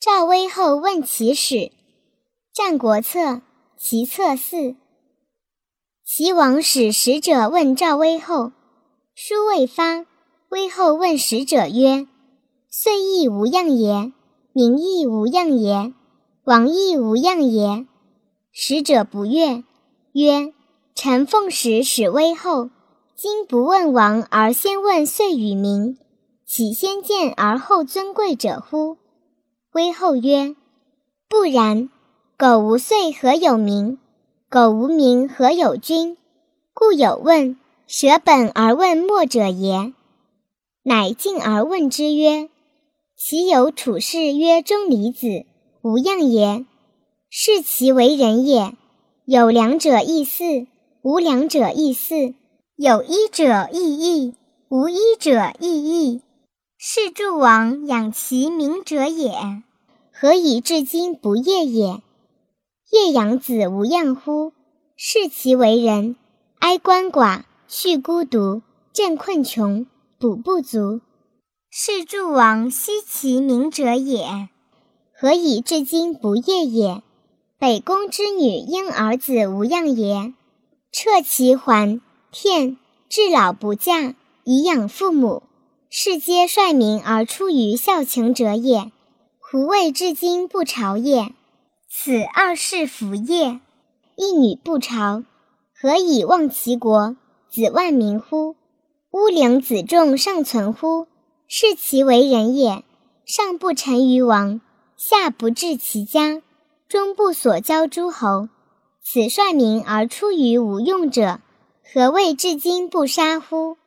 赵威后问其使，《战国策·齐策四》。齐王使使者问赵威后，书未发，威后问使者曰：“岁亦无恙也？民亦无恙也？王亦无恙也？”使者不悦，曰：“臣奉使使威后，今不问王而先问岁与民，岂先见而后尊贵者乎？”威后曰：“不然。苟无岁，何有名？苟无名，何有君？故有问，舍本而问末者也。”乃进而问之曰：“其有处士曰钟离子，无恙也？是其为人也。有两者亦似，无两者亦似；有一者亦异，无一者亦异。是诸王养其名者也。”何以至今不业也？业养子无恙乎？视其为人，哀鳏寡，恤孤独，振困穷，补不足，是诸王惜其名者也。何以至今不业也？北宫之女婴儿子无恙也？彻其环，天至老不嫁，以养父母，世皆率民而出于孝情者也。胡谓至今不朝也？此二世服业。一女不朝，何以忘其国，子万民乎？乌陵子仲尚存乎？是其为人也。上不臣于王，下不治其家，中不所交诸侯。此率民而出于无用者，何谓至今不杀乎？